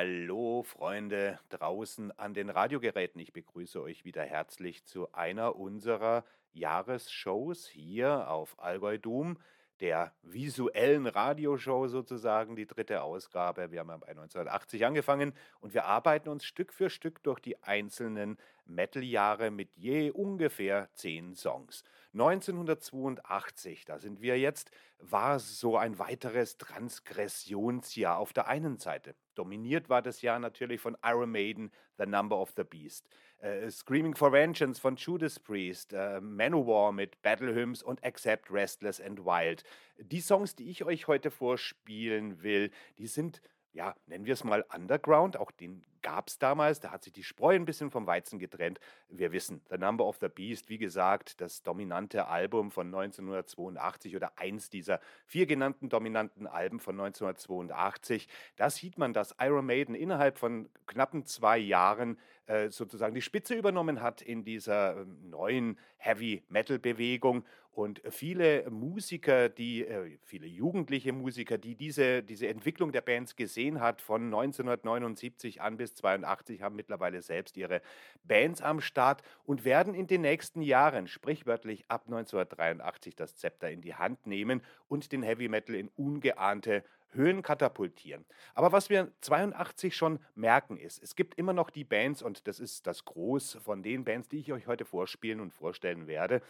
Hallo Freunde draußen an den Radiogeräten. Ich begrüße euch wieder herzlich zu einer unserer Jahresshows hier auf Allgäu Doom, der visuellen Radioshow sozusagen, die dritte Ausgabe. Wir haben bei 1980 angefangen und wir arbeiten uns Stück für Stück durch die einzelnen Metal-Jahre mit je ungefähr zehn Songs. 1982, da sind wir jetzt, war so ein weiteres Transgressionsjahr auf der einen Seite. Dominiert war das Jahr natürlich von Iron Maiden, The Number of the Beast, äh, Screaming for Vengeance von Judas Priest, äh, Manowar mit Battle Hymns und Accept Restless and Wild. Die Songs, die ich euch heute vorspielen will, die sind ja, nennen wir es mal Underground, auch den gab es damals, da hat sich die Spreu ein bisschen vom Weizen getrennt. Wir wissen, The Number of the Beast, wie gesagt, das dominante Album von 1982 oder eins dieser vier genannten dominanten Alben von 1982. Da sieht man, dass Iron Maiden innerhalb von knappen zwei Jahren äh, sozusagen die Spitze übernommen hat in dieser äh, neuen Heavy-Metal-Bewegung und viele Musiker, die, äh, viele jugendliche Musiker, die diese, diese Entwicklung der Bands gesehen hat, von 1979 an bis 82, haben mittlerweile selbst ihre Bands am Start und werden in den nächsten Jahren, sprichwörtlich ab 1983, das Zepter in die Hand nehmen und den Heavy Metal in ungeahnte Höhen katapultieren. Aber was wir 82 schon merken ist, es gibt immer noch die Bands und das ist das Groß von den Bands, die ich euch heute vorspielen und vorstellen werde,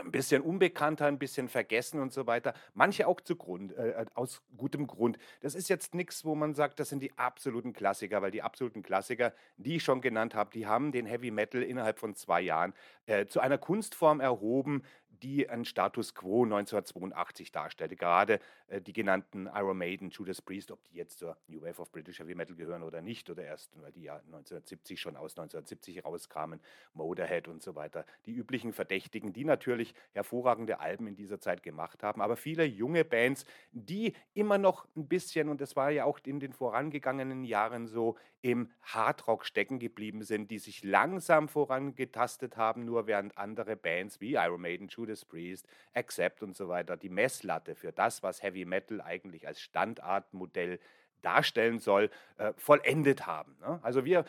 ein bisschen unbekannter, ein bisschen vergessen und so weiter. Manche auch zu äh, äh aus gutem Grund. Das ist jetzt nichts, wo man sagt, das sind die absoluten Klassiker, weil die absoluten Klassiker, die ich schon genannt habe, die haben den Heavy Metal innerhalb von zwei Jahren äh, zu einer Kunstform erhoben, die einen Status quo 1982 darstellte. Gerade äh, die genannten Iron Maiden, Judas Priest, ob die jetzt zur New Wave of British Heavy Metal gehören oder nicht, oder erst, weil die ja 1970 schon aus 1970 rauskamen, Motorhead und so weiter. Die üblichen Verdächtigen, die natürlich hervorragende Alben in dieser Zeit gemacht haben, aber viele junge Bands, die immer noch ein bisschen, und das war ja auch in den vorangegangenen Jahren so, im Hardrock stecken geblieben sind, die sich langsam vorangetastet haben, nur während andere Bands wie Iron Maiden, Judas Priest, Accept und so weiter die Messlatte für das, was Heavy Metal eigentlich als Standardmodell darstellen soll, äh, vollendet haben. Ne? Also wir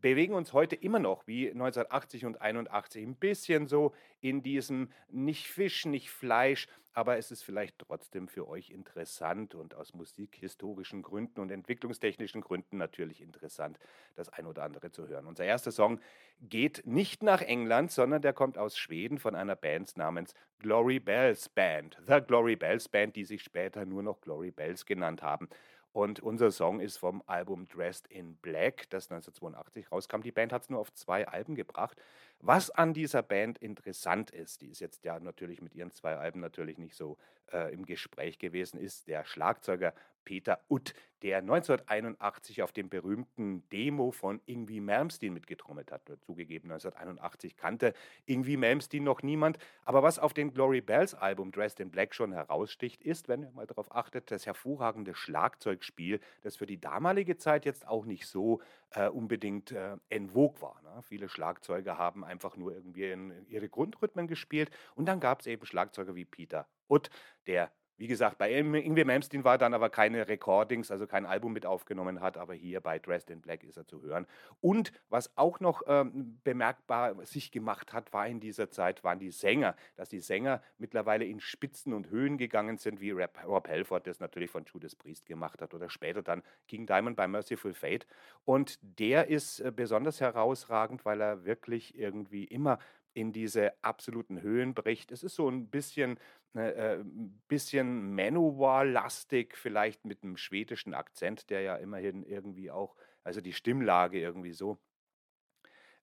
bewegen uns heute immer noch wie 1980 und 81 ein bisschen so in diesem nicht Fisch, nicht Fleisch, aber es ist vielleicht trotzdem für euch interessant und aus musikhistorischen Gründen und entwicklungstechnischen Gründen natürlich interessant, das ein oder andere zu hören. Unser erster Song geht nicht nach England, sondern der kommt aus Schweden von einer Band namens Glory Bells Band. The Glory Bells Band, die sich später nur noch Glory Bells genannt haben. Und unser Song ist vom Album Dressed in Black, das 1982 rauskam. Die Band hat es nur auf zwei Alben gebracht. Was an dieser Band interessant ist, die ist jetzt ja natürlich mit ihren zwei Alben natürlich nicht so äh, im Gespräch gewesen, ist der Schlagzeuger Peter Utt, der 1981 auf dem berühmten Demo von Ingwie Malmsteen mitgetrommelt hat. Zugegeben, 1981 kannte Ingwie Malmsteen noch niemand. Aber was auf dem Glory Bells Album Dressed in Black schon heraussticht, ist, wenn ihr mal darauf achtet, das hervorragende Schlagzeugspiel, das für die damalige Zeit jetzt auch nicht so äh, unbedingt äh, en vogue war. Ne? Viele Schlagzeuger haben einfach nur irgendwie in, ihre Grundrhythmen gespielt. Und dann gab es eben Schlagzeuger wie Peter Utt, der wie gesagt, bei Ingwie Malmsteen war dann aber keine Recordings, also kein Album mit aufgenommen hat, aber hier bei Dressed in Black ist er zu hören. Und was auch noch ähm, bemerkbar sich gemacht hat, war in dieser Zeit, waren die Sänger, dass die Sänger mittlerweile in Spitzen und Höhen gegangen sind, wie Rob, Rob Halford das natürlich von Judas Priest gemacht hat oder später dann King Diamond bei Merciful Fate. Und der ist äh, besonders herausragend, weil er wirklich irgendwie immer in diese absoluten Höhen bricht. Es ist so ein bisschen, ne, äh, bisschen Manowar-lastig, vielleicht mit einem schwedischen Akzent, der ja immerhin irgendwie auch, also die Stimmlage irgendwie so.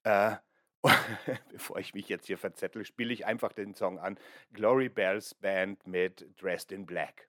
Äh, bevor ich mich jetzt hier verzettel, spiele ich einfach den Song an. Glory Bells Band mit Dressed in Black.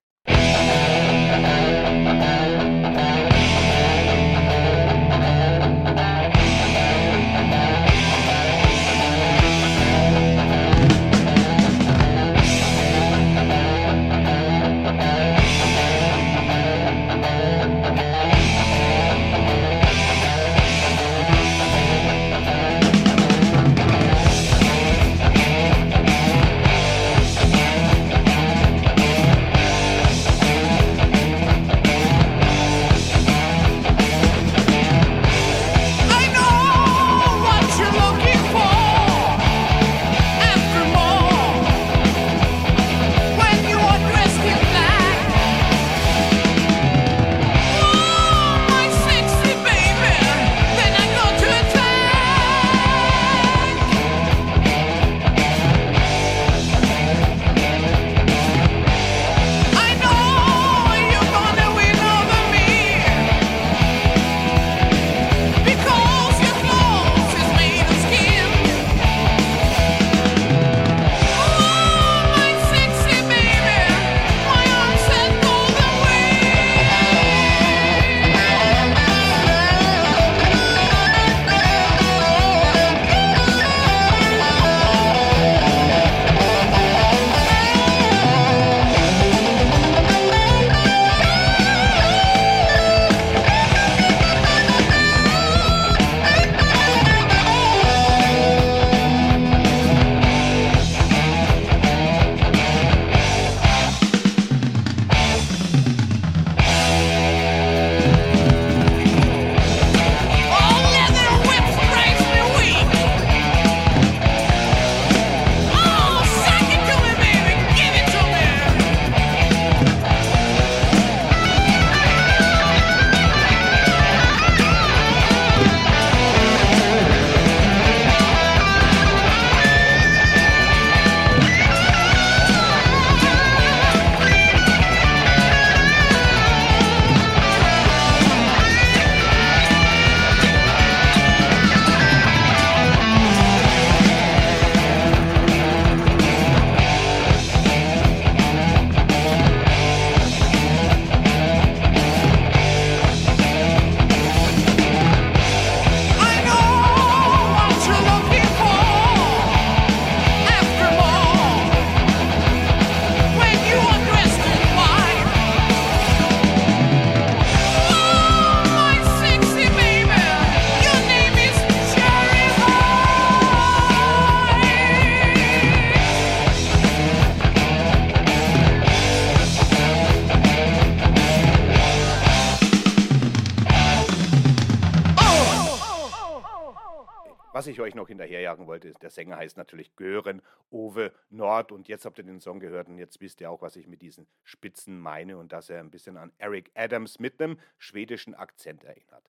Was ich euch noch hinterherjagen wollte, ist, der Sänger heißt natürlich Gören Ove Nord und jetzt habt ihr den Song gehört und jetzt wisst ihr auch, was ich mit diesen Spitzen meine und dass er ein bisschen an Eric Adams mit einem schwedischen Akzent erinnert.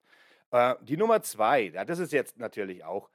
Äh, die Nummer zwei, ja, das ist jetzt natürlich auch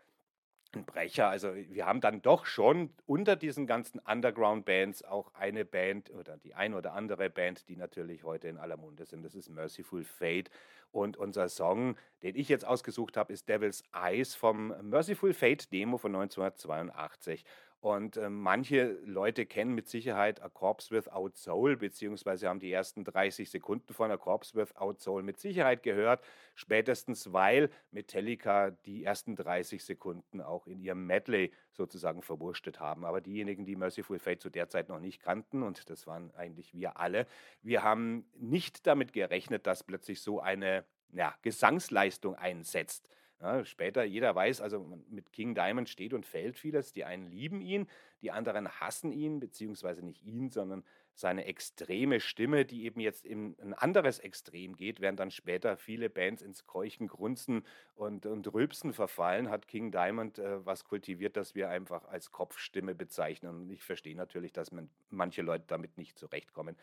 ein Brecher. Also wir haben dann doch schon unter diesen ganzen Underground-Bands auch eine Band oder die ein oder andere Band, die natürlich heute in aller Munde sind. Das ist Merciful Fate. Und unser Song, den ich jetzt ausgesucht habe, ist Devil's Eyes vom Merciful Fate Demo von 1982. Und äh, manche Leute kennen mit Sicherheit A Corpse Without Soul, beziehungsweise haben die ersten 30 Sekunden von A Corpse Without Soul mit Sicherheit gehört, spätestens weil Metallica die ersten 30 Sekunden auch in ihrem Medley sozusagen verwurstet haben. Aber diejenigen, die Merciful Fate zu der Zeit noch nicht kannten, und das waren eigentlich wir alle, wir haben nicht damit gerechnet, dass plötzlich so eine ja, Gesangsleistung einsetzt. Ja, später, jeder weiß, also mit King Diamond steht und fällt vieles. Die einen lieben ihn, die anderen hassen ihn, beziehungsweise nicht ihn, sondern seine extreme Stimme, die eben jetzt in ein anderes Extrem geht, während dann später viele Bands ins Keuchen, Grunzen und, und Rülpsen verfallen, hat King Diamond äh, was kultiviert, das wir einfach als Kopfstimme bezeichnen. Und ich verstehe natürlich, dass man, manche Leute damit nicht zurechtkommen.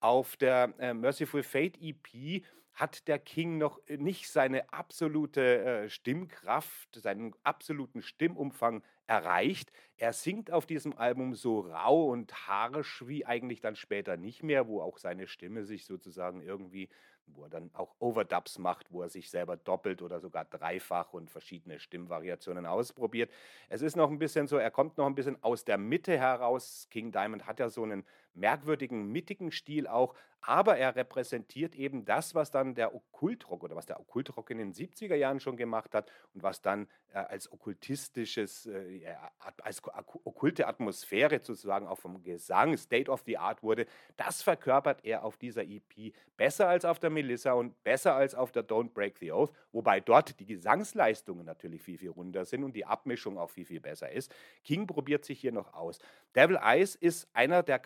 Auf der äh, Merciful Fate EP hat der King noch äh, nicht seine absolute äh, Stimmkraft, seinen absoluten Stimmumfang erreicht. Er singt auf diesem Album so rau und harsch wie eigentlich dann später nicht mehr, wo auch seine Stimme sich sozusagen irgendwie wo er dann auch Overdubs macht, wo er sich selber doppelt oder sogar dreifach und verschiedene Stimmvariationen ausprobiert. Es ist noch ein bisschen so, er kommt noch ein bisschen aus der Mitte heraus. King Diamond hat ja so einen merkwürdigen, mittigen Stil auch, aber er repräsentiert eben das, was dann der Okkultrock oder was der Okkultrock in den 70er Jahren schon gemacht hat und was dann äh, als okkultistisches, äh, als okkulte Atmosphäre sozusagen auch vom Gesang State of the Art wurde. Das verkörpert er auf dieser EP besser als auf der Melissa und besser als auf der Don't Break the Oath, wobei dort die Gesangsleistungen natürlich viel, viel runder sind und die Abmischung auch viel, viel besser ist. King probiert sich hier noch aus. Devil Eyes ist einer der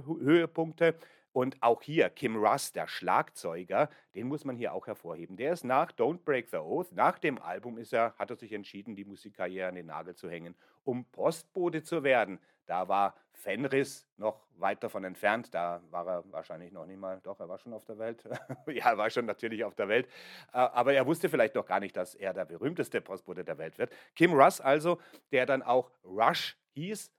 Karrierehöhepunkte. Und auch hier Kim Russ, der Schlagzeuger, den muss man hier auch hervorheben. Der ist nach Don't Break the Oath, nach dem Album ist er, hat er sich entschieden, die Musikkarriere an den Nagel zu hängen, um Postbote zu werden. Da war Fenris noch weit davon entfernt. Da war er wahrscheinlich noch nicht mal, doch, er war schon auf der Welt. ja, er war schon natürlich auf der Welt. Äh, aber er wusste vielleicht noch gar nicht, dass er der berühmteste Postbote der Welt wird. Kim Russ also, der dann auch Rush hieß.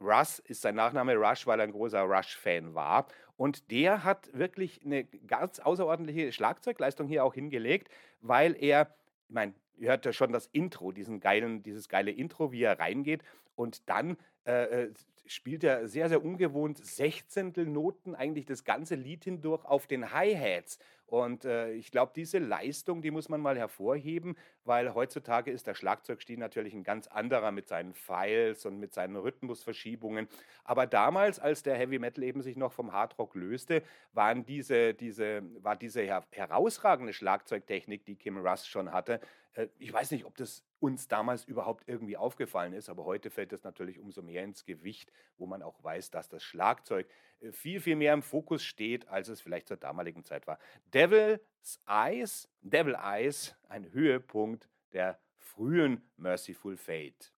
Russ ist sein Nachname Rush, weil er ein großer Rush-Fan war. Und der hat wirklich eine ganz außerordentliche Schlagzeugleistung hier auch hingelegt, weil er, ich meine, ihr hört ja schon das Intro, diesen geilen, dieses geile Intro, wie er reingeht. Und dann äh, äh spielt er sehr, sehr ungewohnt Sechzehntelnoten eigentlich das ganze Lied hindurch auf den Hi-Hats. Und äh, ich glaube, diese Leistung, die muss man mal hervorheben, weil heutzutage ist der Schlagzeugstil natürlich ein ganz anderer mit seinen Files und mit seinen Rhythmusverschiebungen. Aber damals, als der Heavy Metal eben sich noch vom Hardrock löste, waren diese, diese, war diese her herausragende Schlagzeugtechnik, die Kim Russ schon hatte. Äh, ich weiß nicht, ob das uns damals überhaupt irgendwie aufgefallen ist, aber heute fällt das natürlich umso mehr ins Gewicht, wo man auch weiß, dass das Schlagzeug äh, viel, viel mehr im Fokus steht, als es vielleicht zur damaligen Zeit war. Devil's Eyes, Devil Eyes, ein Höhepunkt der frühen Merciful Fate.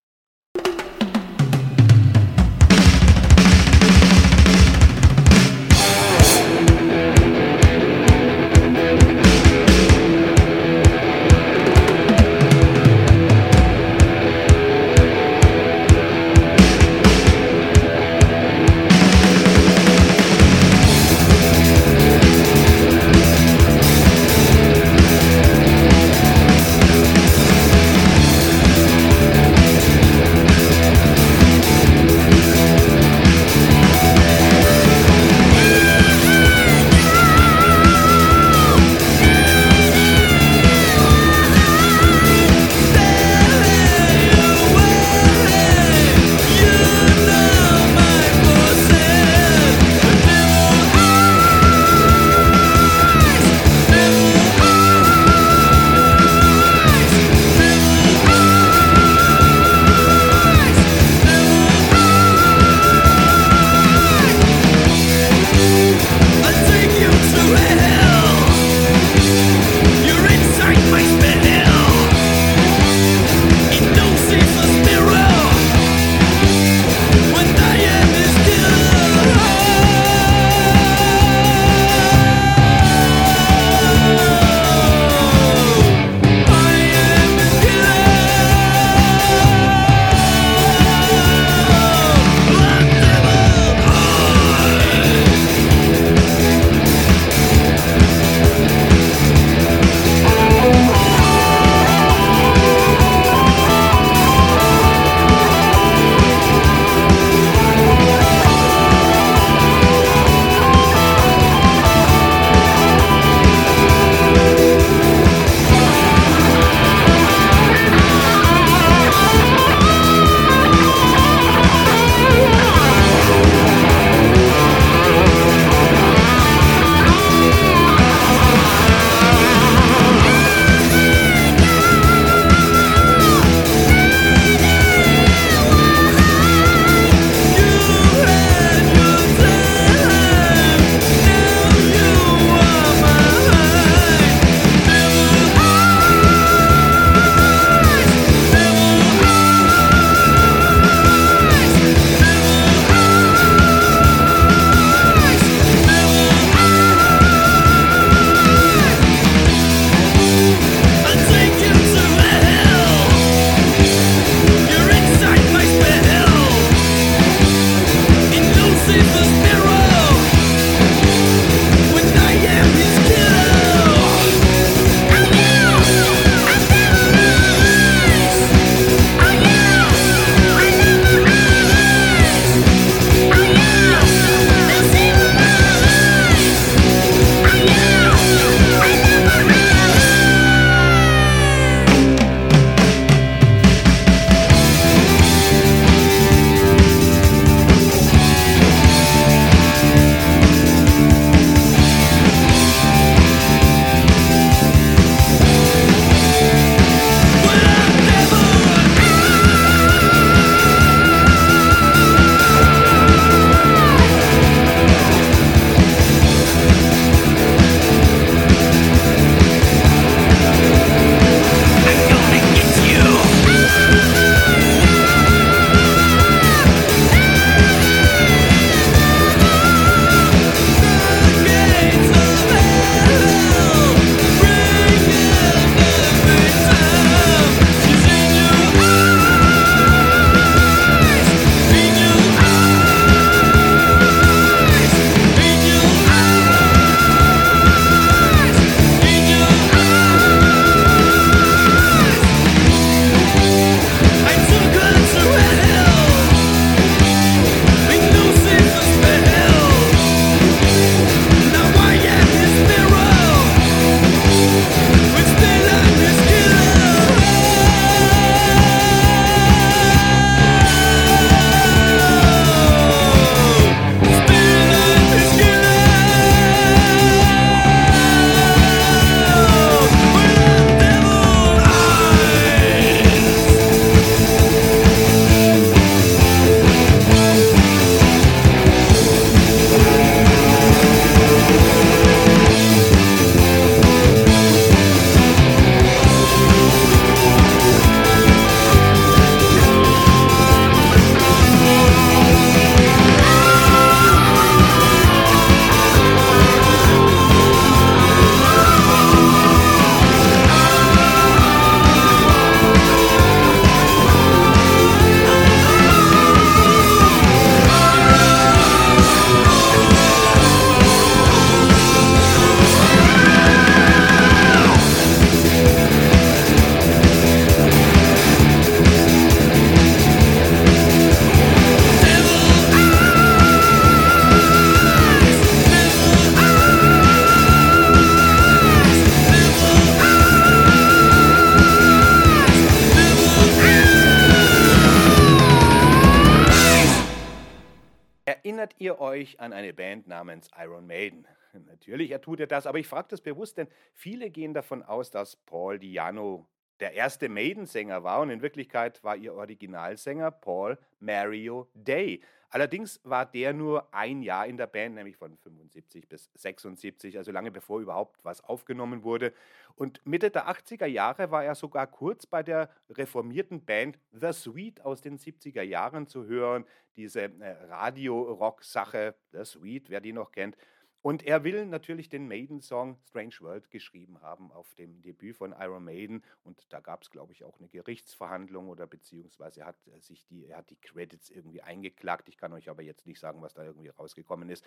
Ihr euch an eine Band namens Iron Maiden? Natürlich, er tut er das, aber ich frage das bewusst, denn viele gehen davon aus, dass Paul Diano der erste Maiden-Sänger war und in Wirklichkeit war ihr Originalsänger Paul Mario Day. Allerdings war der nur ein Jahr in der Band, nämlich von 75 bis 76, also lange bevor überhaupt was aufgenommen wurde. Und Mitte der 80er Jahre war er sogar kurz bei der reformierten Band The Sweet aus den 70er Jahren zu hören. Diese äh, Radio-Rock-Sache, The Sweet, wer die noch kennt. Und er will natürlich den Maiden-Song Strange World geschrieben haben auf dem Debüt von Iron Maiden. Und da gab es, glaube ich, auch eine Gerichtsverhandlung oder beziehungsweise hat äh, sich die, er hat die Credits irgendwie eingeklagt. Ich kann euch aber jetzt nicht sagen, was da irgendwie rausgekommen ist.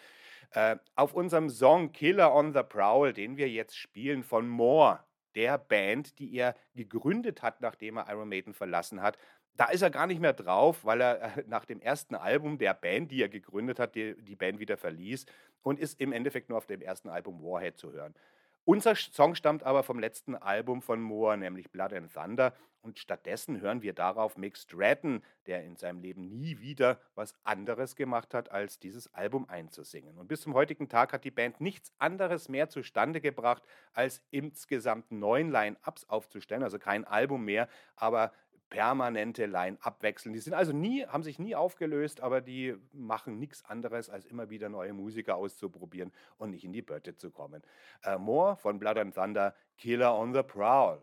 Äh, auf unserem Song Killer on the Prowl, den wir jetzt spielen von Moore, der Band, die er gegründet hat, nachdem er Iron Maiden verlassen hat, da ist er gar nicht mehr drauf, weil er äh, nach dem ersten Album der Band, die er gegründet hat, die, die Band wieder verließ und ist im Endeffekt nur auf dem ersten Album Warhead zu hören. Unser Song stammt aber vom letzten Album von Moore, nämlich Blood and Thunder. Und stattdessen hören wir darauf Mick Stratton, der in seinem Leben nie wieder was anderes gemacht hat, als dieses Album einzusingen. Und bis zum heutigen Tag hat die Band nichts anderes mehr zustande gebracht, als insgesamt neun Line-Ups aufzustellen. Also kein Album mehr, aber permanente Line abwechseln. Die sind also nie, haben sich nie aufgelöst, aber die machen nichts anderes, als immer wieder neue Musiker auszuprobieren und nicht in die Bötte zu kommen. Äh, More von Blood and Thunder, Killer on the Prowl.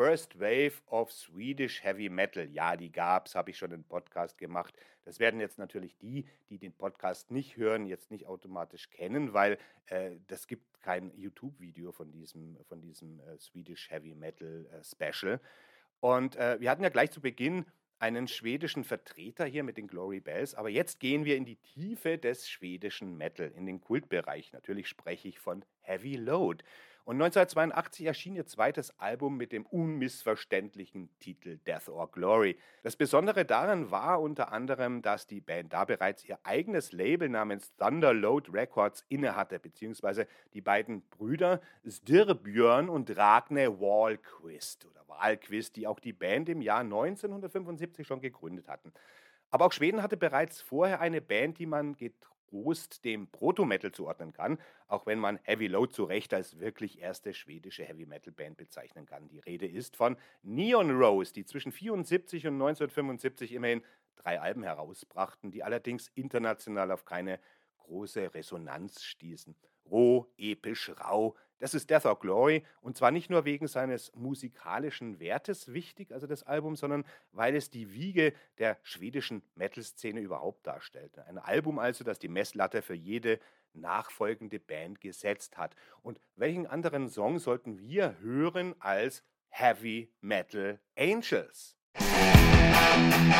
First Wave of Swedish Heavy Metal. Ja, die gab's, habe ich schon einen Podcast gemacht. Das werden jetzt natürlich die, die den Podcast nicht hören, jetzt nicht automatisch kennen, weil äh, das gibt kein YouTube-Video von diesem, von diesem äh, Swedish Heavy Metal äh, Special. Und äh, wir hatten ja gleich zu Beginn einen schwedischen Vertreter hier mit den Glory Bells, aber jetzt gehen wir in die Tiefe des schwedischen Metal, in den Kultbereich. Natürlich spreche ich von Heavy Load. Und 1982 erschien ihr zweites Album mit dem unmissverständlichen Titel Death or Glory. Das Besondere daran war unter anderem, dass die Band da bereits ihr eigenes Label namens Thunderload Records innehatte, beziehungsweise die beiden Brüder Stirbjörn und Ragne Wahlquist oder Wahlquist, die auch die Band im Jahr 1975 schon gegründet hatten. Aber auch Schweden hatte bereits vorher eine Band, die man getrost dem Proto-Metal zuordnen kann, auch wenn man Heavy Load zu Recht als wirklich erste schwedische Heavy Metal Band bezeichnen kann. Die Rede ist von Neon Rose, die zwischen 74 und 1975 immerhin drei Alben herausbrachten, die allerdings international auf keine große Resonanz stießen. Roh, episch, rau, das ist Death or Glory und zwar nicht nur wegen seines musikalischen Wertes wichtig, also das Album, sondern weil es die Wiege der schwedischen Metal-Szene überhaupt darstellte. Ein Album also, das die Messlatte für jede nachfolgende Band gesetzt hat. Und welchen anderen Song sollten wir hören als Heavy Metal Angels? Musik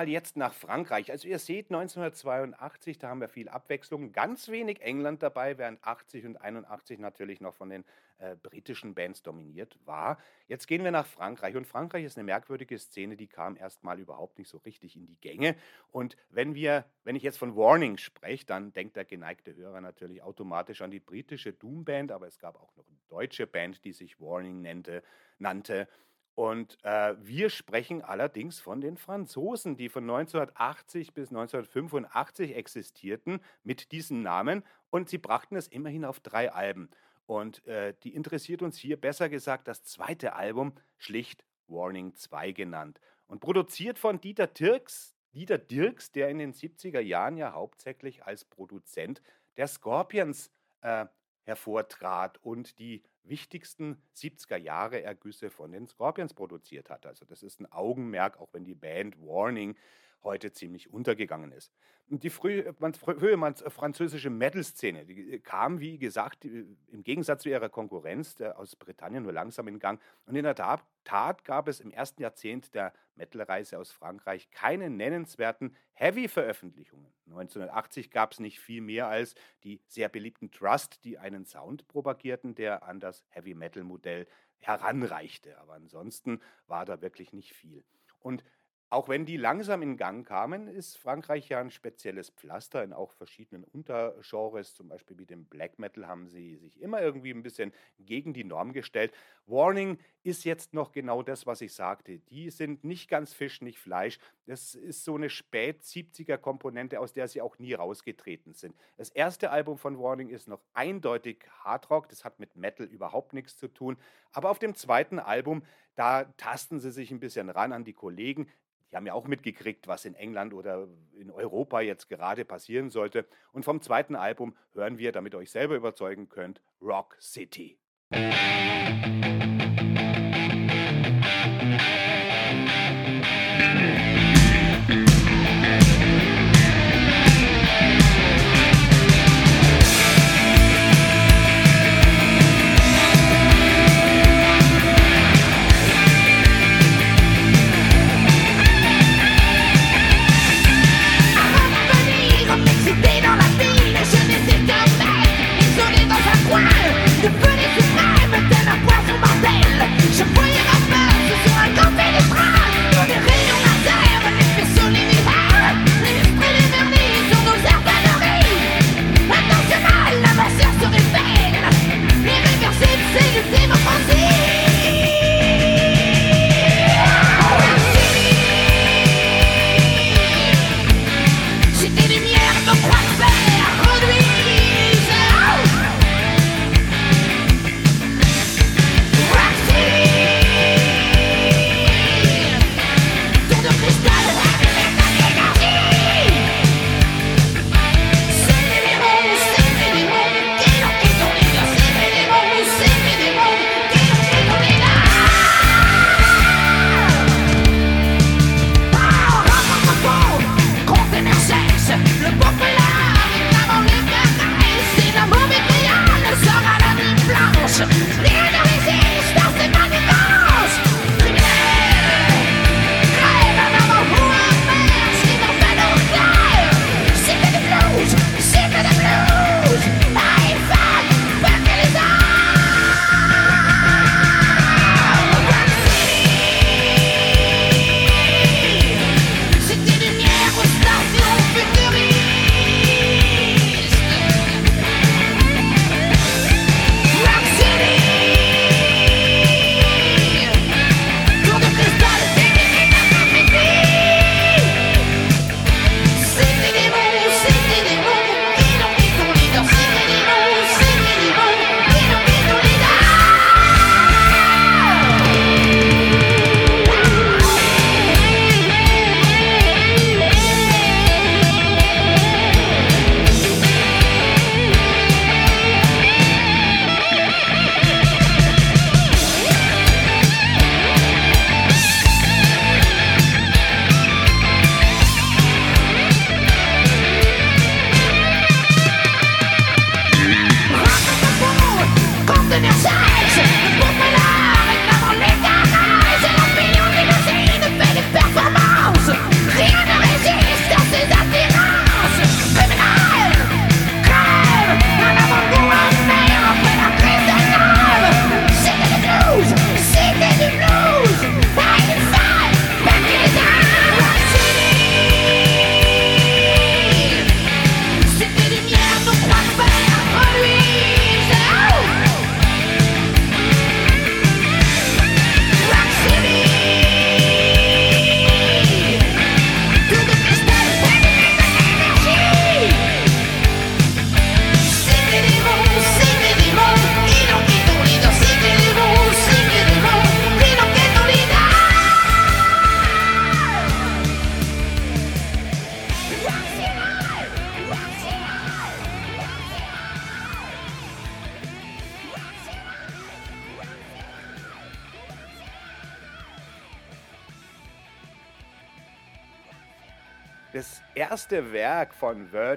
mal jetzt nach Frankreich. Also ihr seht 1982, da haben wir viel Abwechslung, ganz wenig England dabei, während 80 und 81 natürlich noch von den äh, britischen Bands dominiert war. Jetzt gehen wir nach Frankreich und Frankreich ist eine merkwürdige Szene, die kam erstmal überhaupt nicht so richtig in die Gänge. Und wenn wir, wenn ich jetzt von Warning spreche, dann denkt der geneigte Hörer natürlich automatisch an die britische Doom Band, aber es gab auch noch eine deutsche Band, die sich Warning nannte. nannte. Und äh, wir sprechen allerdings von den Franzosen, die von 1980 bis 1985 existierten mit diesem Namen und sie brachten es immerhin auf drei Alben. Und äh, die interessiert uns hier besser gesagt das zweite Album, schlicht Warning 2 genannt. Und produziert von Dieter Dirks, Dieter Dirks, der in den 70er Jahren ja hauptsächlich als Produzent der Scorpions äh, hervortrat und die wichtigsten 70er Jahre Ergüsse von den Scorpions produziert hat. Also das ist ein Augenmerk, auch wenn die Band Warning heute ziemlich untergegangen ist. Die frühe, frühe französische Metal-Szene, die kam, wie gesagt, im Gegensatz zu ihrer Konkurrenz aus Britannien nur langsam in Gang. Und in der Tat, Tat gab es im ersten Jahrzehnt der Metal-Reise aus Frankreich keine nennenswerten Heavy-Veröffentlichungen. 1980 gab es nicht viel mehr als die sehr beliebten Trust, die einen Sound propagierten, der an das Heavy-Metal-Modell heranreichte. Aber ansonsten war da wirklich nicht viel. Und auch wenn die langsam in Gang kamen, ist Frankreich ja ein spezielles Pflaster in auch verschiedenen Untergenres, zum Beispiel wie dem Black Metal haben sie sich immer irgendwie ein bisschen gegen die Norm gestellt. Warning ist jetzt noch genau das, was ich sagte. Die sind nicht ganz Fisch, nicht Fleisch. Das ist so eine Spät-70er-Komponente, aus der sie auch nie rausgetreten sind. Das erste Album von Warning ist noch eindeutig Hardrock, das hat mit Metal überhaupt nichts zu tun. Aber auf dem zweiten Album, da tasten sie sich ein bisschen ran an die Kollegen. Die haben ja auch mitgekriegt, was in England oder in Europa jetzt gerade passieren sollte. Und vom zweiten Album hören wir, damit ihr euch selber überzeugen könnt, Rock City. Musik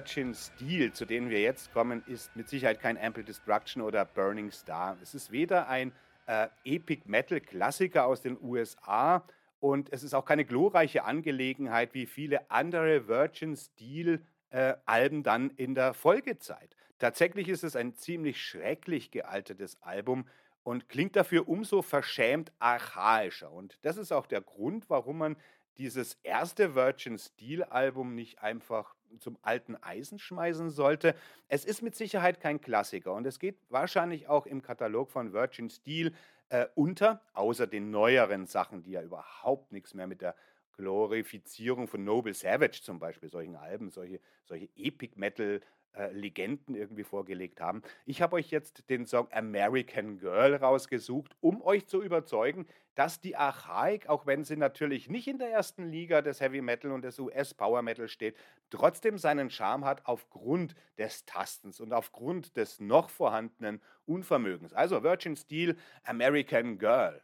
Steel, zu dem wir jetzt kommen, ist mit Sicherheit kein Ample Destruction oder Burning Star. Es ist weder ein äh, Epic Metal Klassiker aus den USA und es ist auch keine glorreiche Angelegenheit wie viele andere Virgin Steel äh, Alben dann in der Folgezeit. Tatsächlich ist es ein ziemlich schrecklich gealtertes Album und klingt dafür umso verschämt archaischer. Und das ist auch der Grund, warum man dieses erste Virgin Steel Album nicht einfach zum alten Eisen schmeißen sollte. Es ist mit Sicherheit kein Klassiker und es geht wahrscheinlich auch im Katalog von Virgin Steel äh, unter, außer den neueren Sachen, die ja überhaupt nichts mehr mit der Glorifizierung von Noble Savage zum Beispiel, solchen Alben, solche, solche Epic Metal äh, Legenden irgendwie vorgelegt haben. Ich habe euch jetzt den Song American Girl rausgesucht, um euch zu überzeugen, dass die Archaik, auch wenn sie natürlich nicht in der ersten Liga des Heavy Metal und des US Power Metal steht, trotzdem seinen Charme hat aufgrund des Tastens und aufgrund des noch vorhandenen Unvermögens. Also Virgin Steel, American Girl.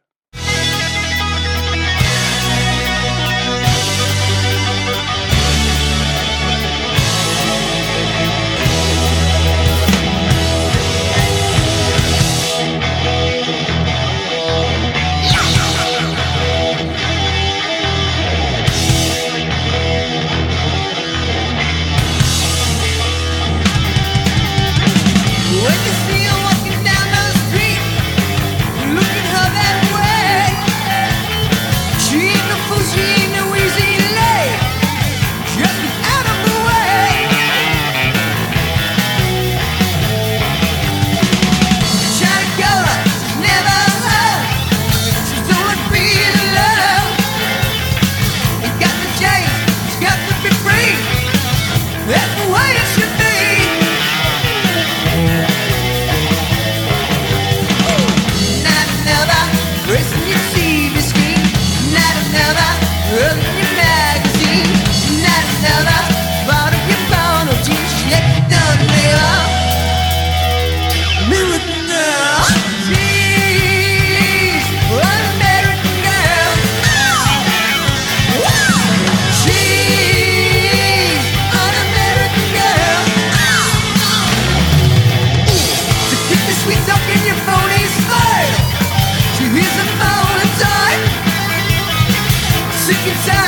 sick and tired.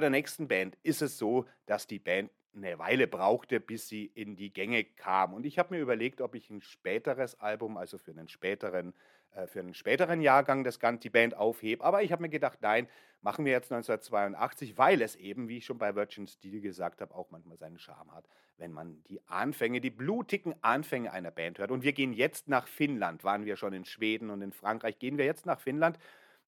Bei der nächsten Band ist es so, dass die Band eine Weile brauchte, bis sie in die Gänge kam. Und ich habe mir überlegt, ob ich ein späteres Album, also für einen späteren, äh, für einen späteren Jahrgang das Ganze die Band aufhebe. Aber ich habe mir gedacht, nein, machen wir jetzt 1982, weil es eben, wie ich schon bei Virgin Steel gesagt habe, auch manchmal seinen Charme hat, wenn man die Anfänge, die blutigen Anfänge einer Band hört. Und wir gehen jetzt nach Finnland, waren wir schon in Schweden und in Frankreich, gehen wir jetzt nach Finnland.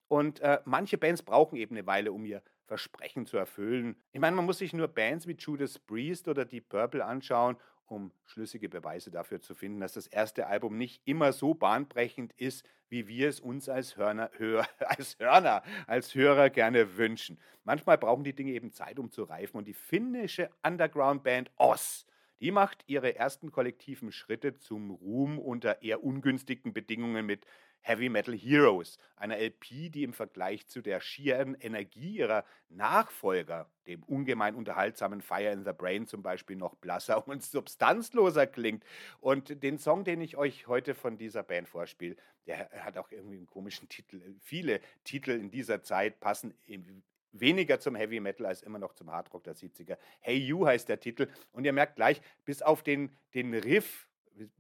Und äh, manche Bands brauchen eben eine Weile, um ihr Versprechen zu erfüllen. Ich meine, man muss sich nur Bands wie Judas Priest oder Deep Purple anschauen, um schlüssige Beweise dafür zu finden, dass das erste Album nicht immer so bahnbrechend ist, wie wir es uns als Hörner, Hör, als Hörner, als Hörer gerne wünschen. Manchmal brauchen die Dinge eben Zeit, um zu reifen. Und die finnische Underground-Band Oz, die macht ihre ersten kollektiven Schritte zum Ruhm unter eher ungünstigen Bedingungen mit Heavy Metal Heroes, einer LP, die im Vergleich zu der schieren Energie ihrer Nachfolger, dem ungemein unterhaltsamen Fire in the Brain zum Beispiel, noch blasser und substanzloser klingt. Und den Song, den ich euch heute von dieser Band vorspiele, der hat auch irgendwie einen komischen Titel. Viele Titel in dieser Zeit passen weniger zum Heavy Metal als immer noch zum Hardrock der 70er. Hey You heißt der Titel. Und ihr merkt gleich, bis auf den, den Riff,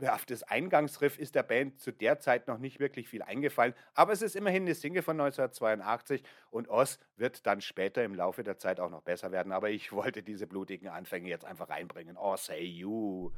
auf das Eingangsriff ist der Band zu der Zeit noch nicht wirklich viel eingefallen, aber es ist immerhin eine Single von 1982 und Oz wird dann später im Laufe der Zeit auch noch besser werden, aber ich wollte diese blutigen Anfänge jetzt einfach reinbringen. Oz, hey you.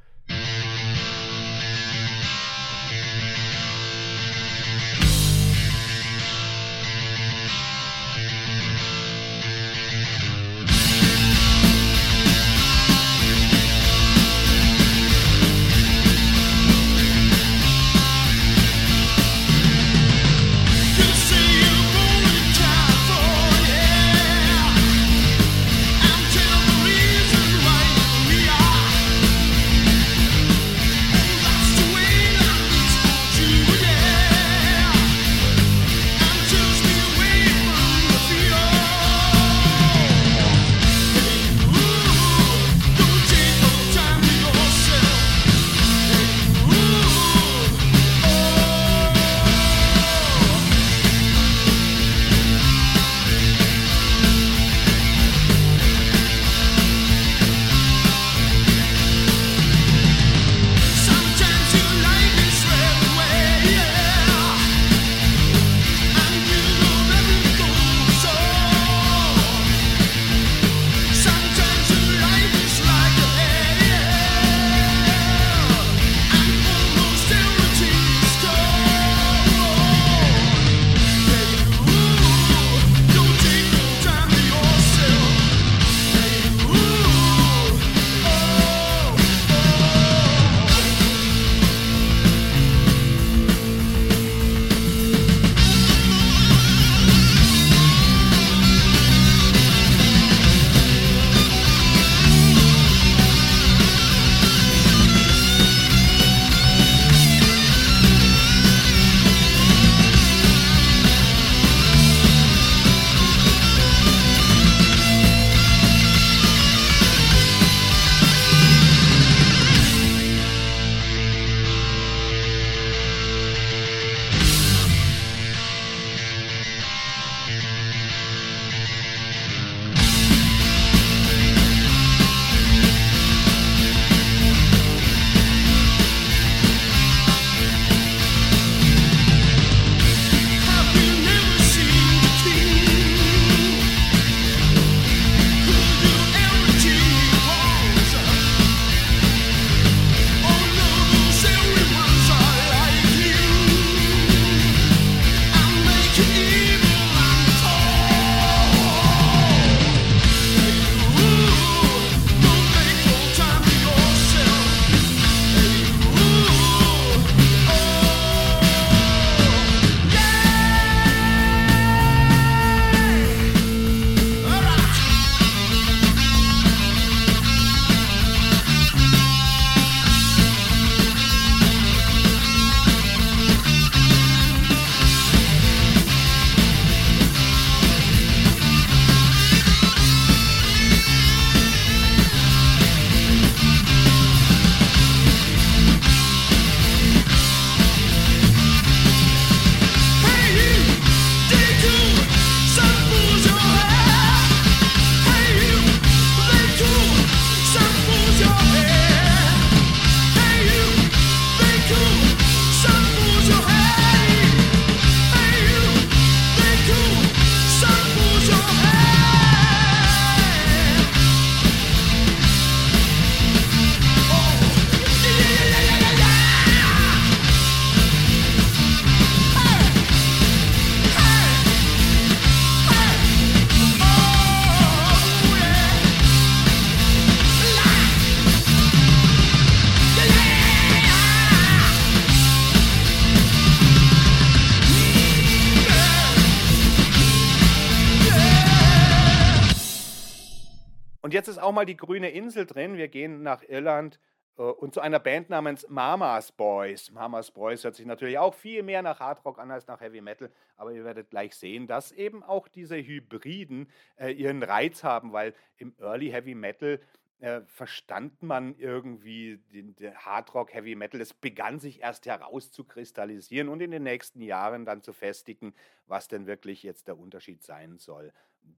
Auch mal die grüne Insel drin. Wir gehen nach Irland äh, und zu einer Band namens Mamas Boys. Mamas Boys hört sich natürlich auch viel mehr nach Hardrock an als nach Heavy Metal, aber ihr werdet gleich sehen, dass eben auch diese Hybriden äh, ihren Reiz haben, weil im Early Heavy Metal äh, verstand man irgendwie den, den Hardrock, Heavy Metal. Es begann sich erst herauszukristallisieren und in den nächsten Jahren dann zu festigen, was denn wirklich jetzt der Unterschied sein soll.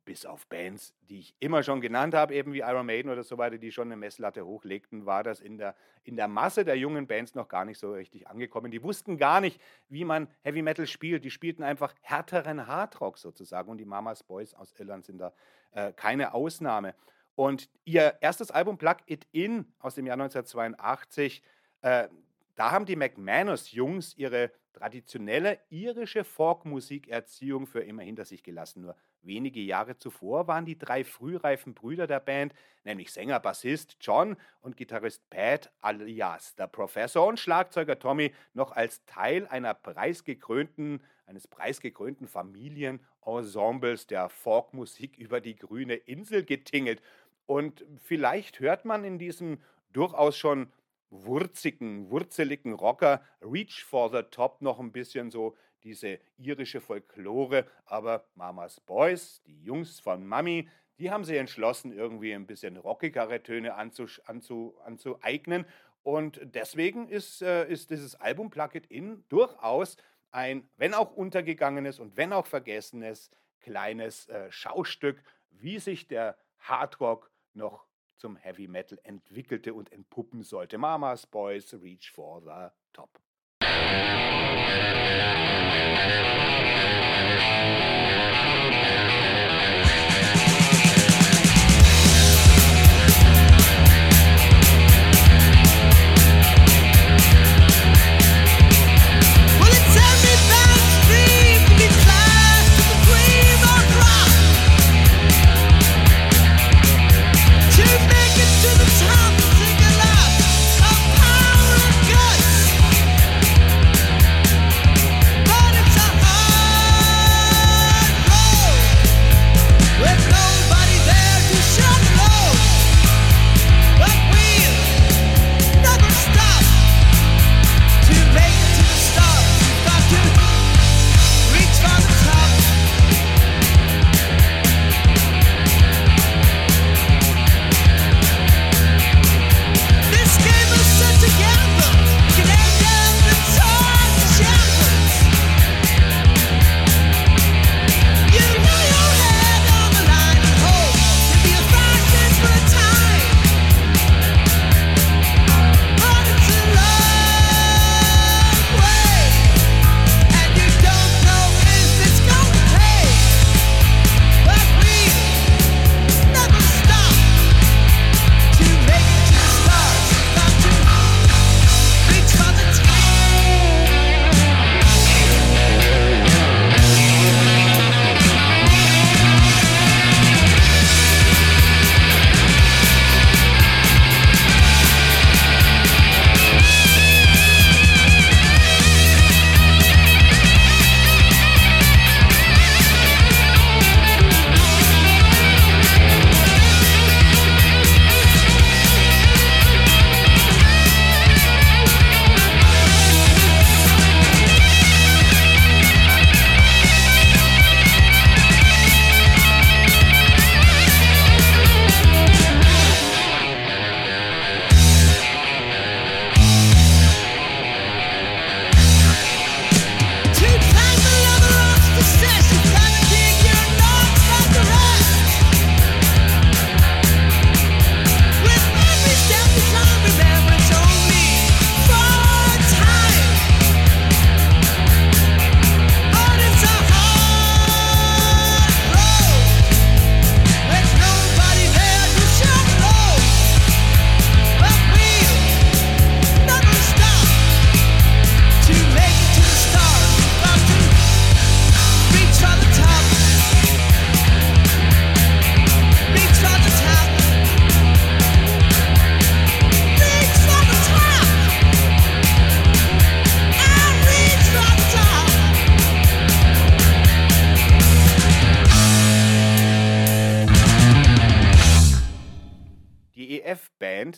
Bis auf Bands, die ich immer schon genannt habe, eben wie Iron Maiden oder so weiter, die schon eine Messlatte hochlegten, war das in der, in der Masse der jungen Bands noch gar nicht so richtig angekommen. Die wussten gar nicht, wie man Heavy Metal spielt. Die spielten einfach härteren Hardrock sozusagen und die Mamas Boys aus Irland sind da äh, keine Ausnahme. Und ihr erstes Album Plug It In aus dem Jahr 1982, äh, da haben die McManus-Jungs ihre traditionelle irische Folkmusikerziehung für immer hinter sich gelassen. Nur wenige Jahre zuvor waren die drei frühreifen Brüder der Band, nämlich Sänger, Bassist John und Gitarrist Pat alias der Professor und Schlagzeuger Tommy, noch als Teil einer preisgekrönten, eines preisgekrönten Familienensembles der Folkmusik über die grüne Insel getingelt. Und vielleicht hört man in diesem durchaus schon wurzigen, wurzeligen Rocker Reach for the Top noch ein bisschen so diese irische Folklore, aber Mamas Boys, die Jungs von Mami, die haben sich entschlossen, irgendwie ein bisschen rockigere Töne anzu, anzu, anzueignen. Und deswegen ist, äh, ist dieses Album Plug It In durchaus ein, wenn auch untergegangenes und wenn auch vergessenes, kleines äh, Schaustück, wie sich der Hardrock noch zum Heavy Metal entwickelte und entpuppen sollte. Mamas Boys Reach for the Top.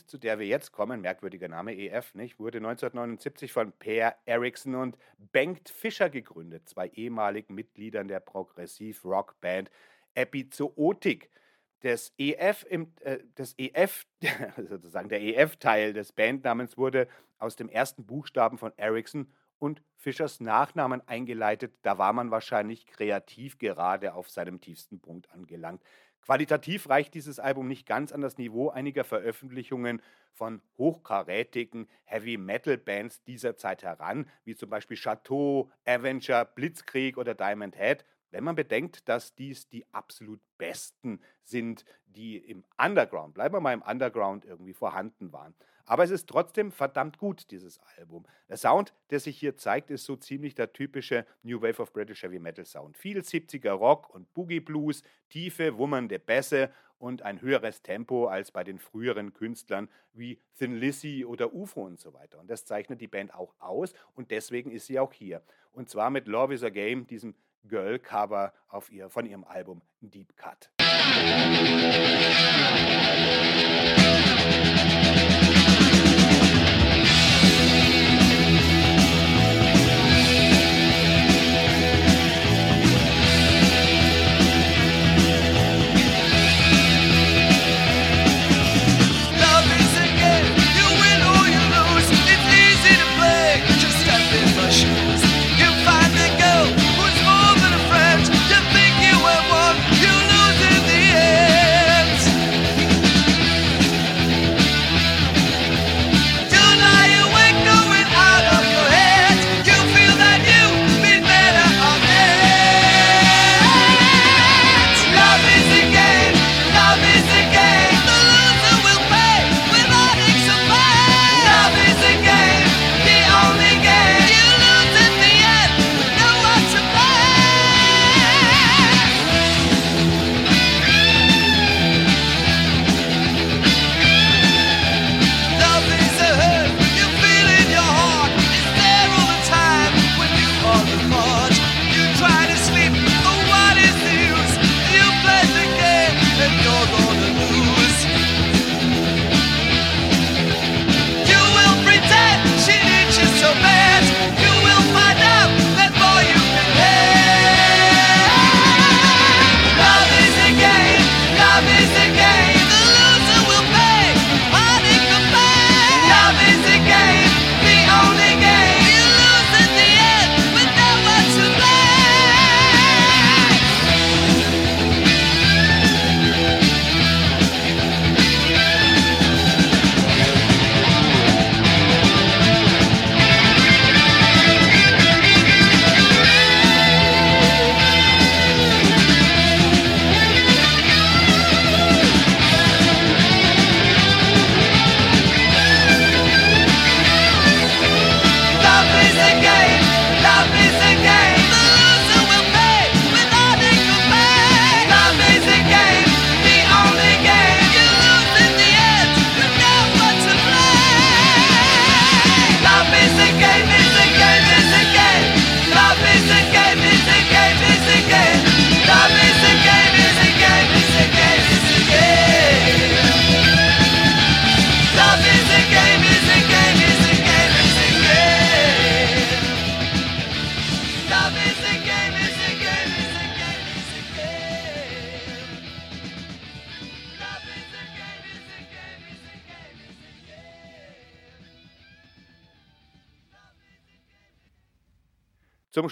Zu der wir jetzt kommen, merkwürdiger Name EF, nicht, wurde 1979 von Per Erickson und Bengt Fischer gegründet, zwei ehemaligen Mitgliedern der Progressiv-Rock-Band Epizootik. Das EF, im, äh, das EF, sozusagen der EF-Teil des Bandnamens wurde aus dem ersten Buchstaben von Erickson und Fischers Nachnamen eingeleitet. Da war man wahrscheinlich kreativ gerade auf seinem tiefsten Punkt angelangt. Qualitativ reicht dieses Album nicht ganz an das Niveau einiger Veröffentlichungen von hochkarätigen Heavy-Metal-Bands dieser Zeit heran, wie zum Beispiel Chateau, Avenger, Blitzkrieg oder Diamond Head. Wenn man bedenkt, dass dies die absolut besten sind, die im Underground, bleiben wir mal im Underground, irgendwie vorhanden waren. Aber es ist trotzdem verdammt gut, dieses Album. Der Sound, der sich hier zeigt, ist so ziemlich der typische New Wave of British Heavy Metal Sound. Viel 70er Rock und Boogie Blues, tiefe, wummernde Bässe und ein höheres Tempo als bei den früheren Künstlern wie Thin Lizzy oder UFO und so weiter. Und das zeichnet die Band auch aus und deswegen ist sie auch hier. Und zwar mit Love is a Game, diesem Girl-Cover ihr, von ihrem Album Deep Cut. Zum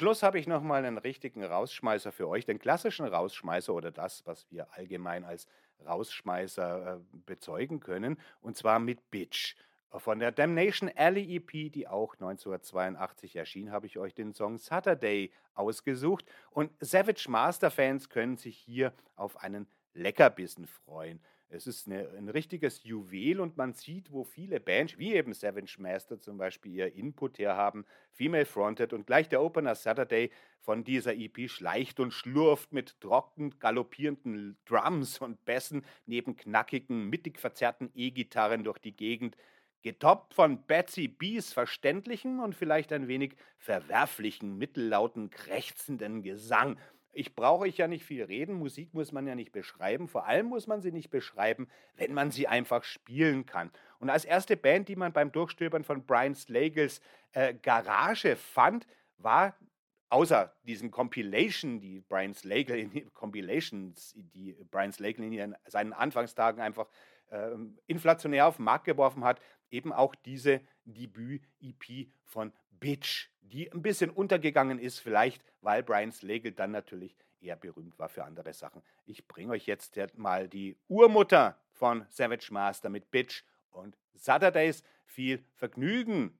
Schluss habe ich nochmal einen richtigen Rausschmeißer für euch, den klassischen Rausschmeißer oder das, was wir allgemein als Rausschmeißer äh, bezeugen können, und zwar mit Bitch. Von der Damnation Alley EP, die auch 1982 erschien, habe ich euch den Song Saturday ausgesucht. Und Savage Master Fans können sich hier auf einen Leckerbissen freuen. Es ist eine, ein richtiges Juwel und man sieht, wo viele Bands, wie eben Savage Master zum Beispiel, ihr Input her haben, Female Fronted und gleich der Opener Saturday von dieser EP schleicht und schlurft mit trocken galoppierenden Drums und Bässen neben knackigen, mittig verzerrten E-Gitarren durch die Gegend, getoppt von Betsy B's verständlichen und vielleicht ein wenig verwerflichen, mittellauten, krächzenden Gesang ich brauche euch ja nicht viel reden. Musik muss man ja nicht beschreiben. Vor allem muss man sie nicht beschreiben, wenn man sie einfach spielen kann. Und als erste Band, die man beim Durchstöbern von Brian Slagels äh, Garage fand, war außer diesen Compilation, die Brian Slagle in Compilations, die Brian Slagle in seinen Anfangstagen einfach äh, inflationär auf den Markt geworfen hat, eben auch diese Debüt-EP von Bitch, die ein bisschen untergegangen ist, vielleicht weil Brian Slagle dann natürlich eher berühmt war für andere Sachen. Ich bringe euch jetzt mal die Urmutter von Savage Master mit Bitch und Saturdays. Viel Vergnügen!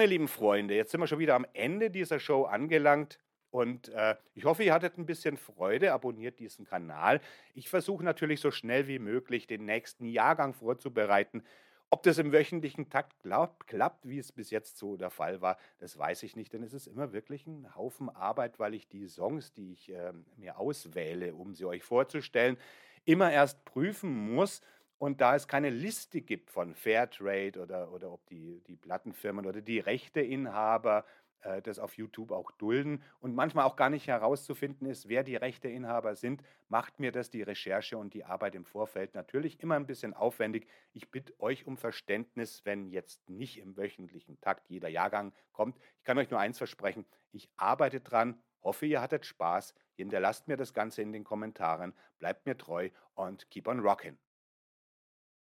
Meine lieben Freunde, jetzt sind wir schon wieder am Ende dieser Show angelangt. Und äh, ich hoffe, ihr hattet ein bisschen Freude. Abonniert diesen Kanal. Ich versuche natürlich so schnell wie möglich den nächsten Jahrgang vorzubereiten. Ob das im wöchentlichen Takt klappt, klappt, wie es bis jetzt so der Fall war, das weiß ich nicht, denn es ist immer wirklich ein Haufen Arbeit, weil ich die Songs, die ich äh, mir auswähle, um sie euch vorzustellen, immer erst prüfen muss. Und da es keine Liste gibt von Fairtrade oder, oder ob die, die Plattenfirmen oder die Rechteinhaber äh, das auf YouTube auch dulden und manchmal auch gar nicht herauszufinden ist, wer die Rechteinhaber sind, macht mir das die Recherche und die Arbeit im Vorfeld natürlich immer ein bisschen aufwendig. Ich bitte euch um Verständnis, wenn jetzt nicht im wöchentlichen Takt jeder Jahrgang kommt. Ich kann euch nur eins versprechen, ich arbeite dran, hoffe, ihr hattet Spaß, hinterlasst mir das Ganze in den Kommentaren, bleibt mir treu und keep on rockin'.